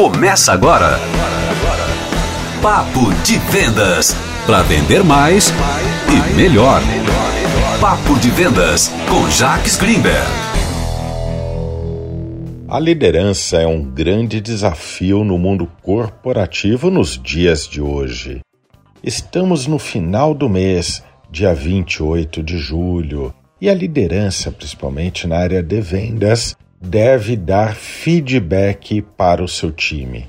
Começa agora. Papo de Vendas. Para vender mais e melhor. Papo de Vendas com Jacques Greenberg. A liderança é um grande desafio no mundo corporativo nos dias de hoje. Estamos no final do mês, dia 28 de julho, e a liderança, principalmente na área de vendas, deve dar feedback para o seu time.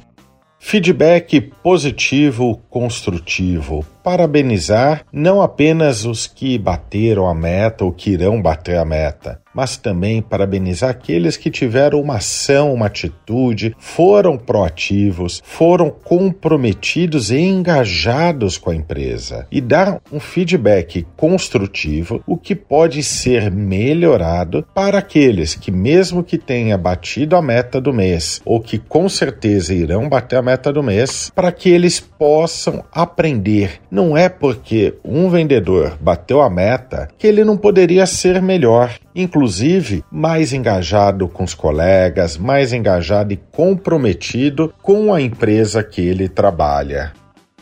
Feedback positivo, construtivo. Parabenizar não apenas os que bateram a meta ou que irão bater a meta, mas também parabenizar aqueles que tiveram uma ação, uma atitude, foram proativos, foram comprometidos e engajados com a empresa e dar um feedback construtivo, o que pode ser melhorado para aqueles que, mesmo que tenha batido a meta do mês ou que com certeza irão bater a meta do mês, para que eles possam aprender. Não é porque um vendedor bateu a meta que ele não poderia ser melhor inclusive mais engajado com os colegas, mais engajado e comprometido com a empresa que ele trabalha.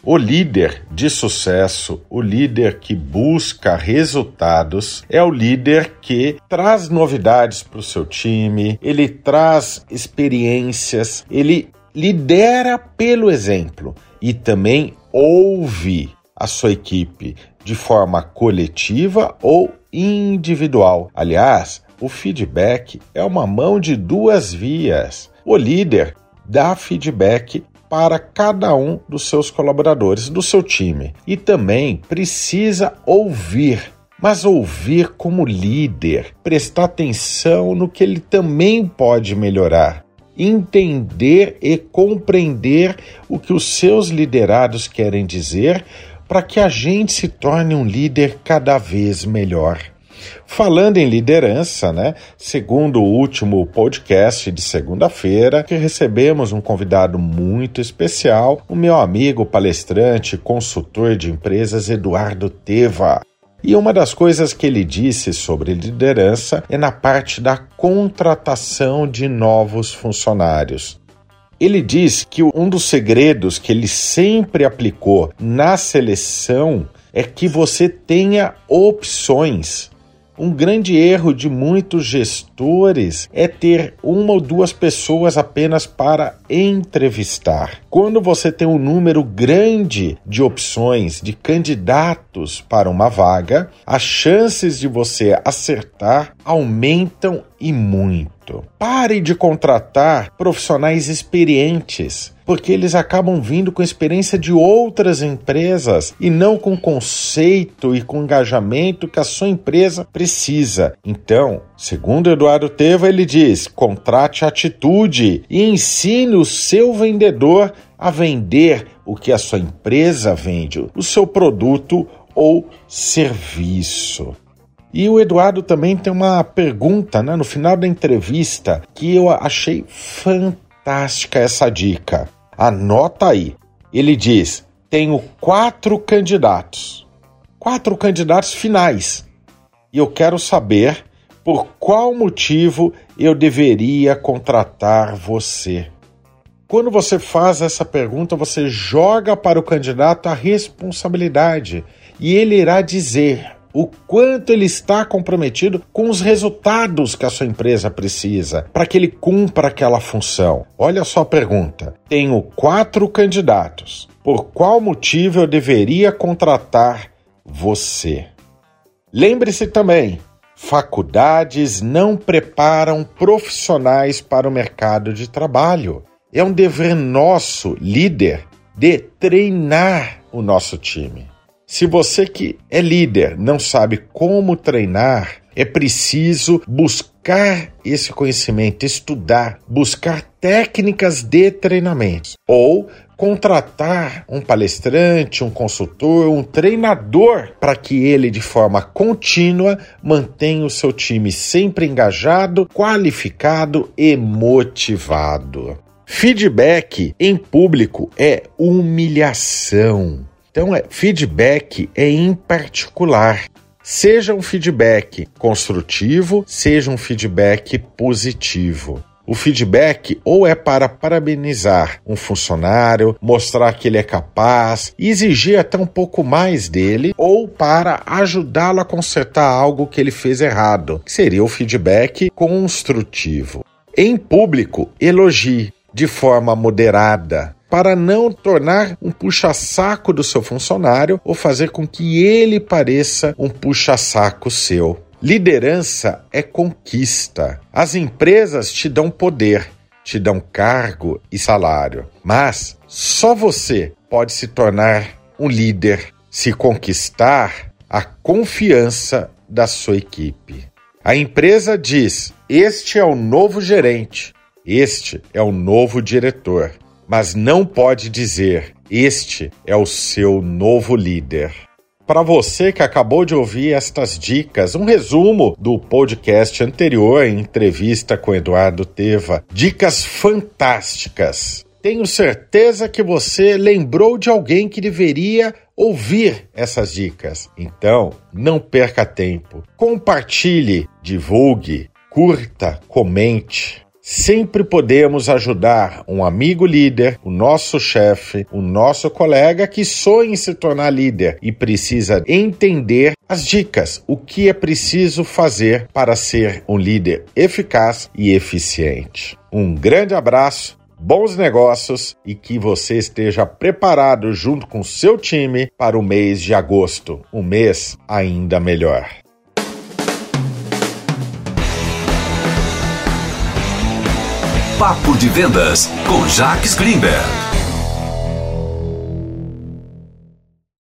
O líder de sucesso, o líder que busca resultados, é o líder que traz novidades para o seu time, ele traz experiências, ele lidera pelo exemplo e também ouve a sua equipe de forma coletiva ou individual. Aliás, o feedback é uma mão de duas vias. O líder dá feedback para cada um dos seus colaboradores, do seu time, e também precisa ouvir. Mas ouvir como líder, prestar atenção no que ele também pode melhorar, entender e compreender o que os seus liderados querem dizer para que a gente se torne um líder cada vez melhor. Falando em liderança, né? Segundo o último podcast de segunda-feira, que recebemos um convidado muito especial, o meu amigo palestrante, consultor de empresas Eduardo Teva. E uma das coisas que ele disse sobre liderança é na parte da contratação de novos funcionários. Ele diz que um dos segredos que ele sempre aplicou na seleção é que você tenha opções. Um grande erro de muitos gestores é ter uma ou duas pessoas apenas para entrevistar. Quando você tem um número grande de opções de candidatos para uma vaga, as chances de você acertar aumentam e muito. Pare de contratar profissionais experientes, porque eles acabam vindo com experiência de outras empresas e não com conceito e com engajamento que a sua empresa precisa. Então, segundo Eduardo Teva, ele diz: contrate atitude e ensine o seu vendedor a vender o que a sua empresa vende, o seu produto ou serviço. E o Eduardo também tem uma pergunta né, no final da entrevista que eu achei fantástica essa dica. Anota aí. Ele diz: tenho quatro candidatos, quatro candidatos finais, e eu quero saber por qual motivo eu deveria contratar você. Quando você faz essa pergunta, você joga para o candidato a responsabilidade e ele irá dizer o quanto ele está comprometido com os resultados que a sua empresa precisa para que ele cumpra aquela função. Olha só a pergunta: tenho quatro candidatos. Por qual motivo eu deveria contratar você? Lembre-se também: faculdades não preparam profissionais para o mercado de trabalho. É um dever nosso, líder, de treinar o nosso time. Se você que é líder não sabe como treinar, é preciso buscar esse conhecimento, estudar, buscar técnicas de treinamento ou contratar um palestrante, um consultor, um treinador para que ele de forma contínua mantenha o seu time sempre engajado, qualificado e motivado. Feedback em público é humilhação. Então, é, feedback é em particular. Seja um feedback construtivo, seja um feedback positivo. O feedback ou é para parabenizar um funcionário, mostrar que ele é capaz exigir até um pouco mais dele, ou para ajudá-lo a consertar algo que ele fez errado, que seria o feedback construtivo. Em público, elogie de forma moderada, para não tornar um puxa-saco do seu funcionário ou fazer com que ele pareça um puxa-saco seu. Liderança é conquista. As empresas te dão poder, te dão cargo e salário, mas só você pode se tornar um líder se conquistar a confiança da sua equipe. A empresa diz: Este é o novo gerente, este é o novo diretor, mas não pode dizer: Este é o seu novo líder. Para você que acabou de ouvir estas dicas, um resumo do podcast anterior entrevista com Eduardo Teva. Dicas fantásticas. Tenho certeza que você lembrou de alguém que deveria ouvir essas dicas. Então, não perca tempo. Compartilhe, divulgue, curta, comente. Sempre podemos ajudar um amigo líder, o nosso chefe, o nosso colega que sonha em se tornar líder e precisa entender as dicas, o que é preciso fazer para ser um líder eficaz e eficiente. Um grande abraço, bons negócios e que você esteja preparado junto com seu time para o mês de agosto, um mês ainda melhor. Papo de Vendas com Jacques Greenberg.